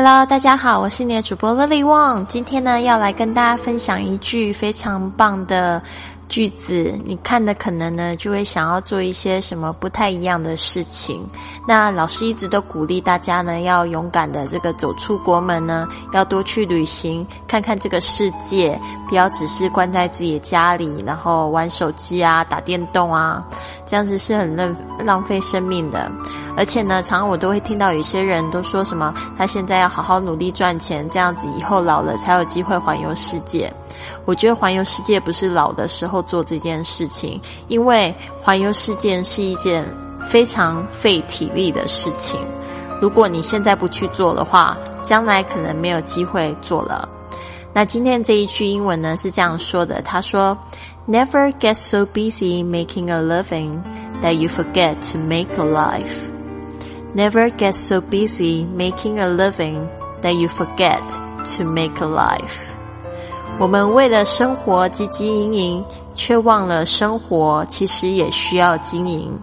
Hello，大家好，我是你的主播 Lily Wang。今天呢，要来跟大家分享一句非常棒的句子。你看的可能呢，就会想要做一些什么不太一样的事情。那老师一直都鼓励大家呢，要勇敢的这个走出国门呢，要多去旅行，看看这个世界，不要只是关在自己的家里，然后玩手机啊，打电动啊。这样子是很浪浪费生命的，而且呢，常常我都会听到有些人都说什么，他现在要好好努力赚钱，这样子以后老了才有机会环游世界。我觉得环游世界不是老的时候做这件事情，因为环游世界是一件非常费体力的事情。如果你现在不去做的话，将来可能没有机会做了。那今天这一句英文呢是这样说的，他说。Never get so busy making a living that you forget to make a life. Never get so busy making a living that you forget to make a life. 我们为了生活汲汲营营，却忘了生活其实也需要经营。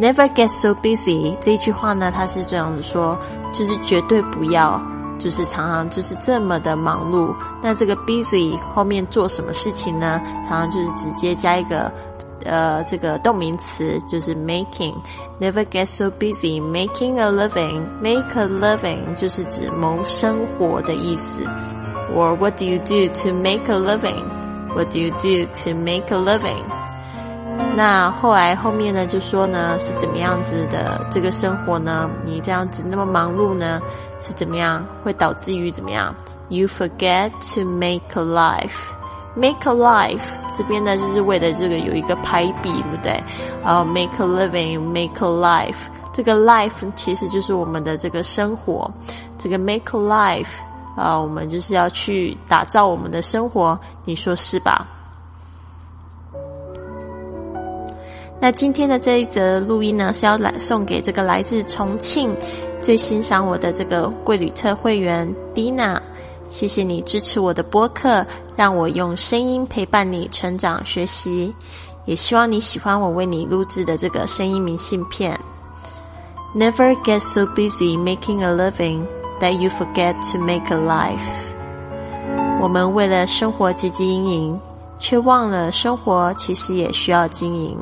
Never get so busy 这一句话呢，它是这样子说，就是绝对不要。就是常常就是这么的忙碌，那这个 busy 后面做什么事情呢？常常就是直接加一个呃这个动名词，就是 making，never get so busy making a living，make a living 就是指谋生活的意思。Or what do you do to make a living？What do you do to make a living？那后来后面呢，就说呢是怎么样子的这个生活呢？你这样子那么忙碌呢，是怎么样会导致于怎么样？You forget to make a life Make a life 这边呢就是为了这个有一个排比，对不对？啊，make a living，make a life，这个 life 其实就是我们的这个生活，这个 make a life 啊，我们就是要去打造我们的生活，你说是吧？那今天的这一则录音呢，是要来送给这个来自重庆、最欣赏我的这个贵旅特会员 Dina，谢谢你支持我的播客，让我用声音陪伴你成长学习，也希望你喜欢我为你录制的这个声音明信片。Never get so busy making a living that you forget to make a life。我们为了生活汲汲营营，却忘了生活其实也需要经营。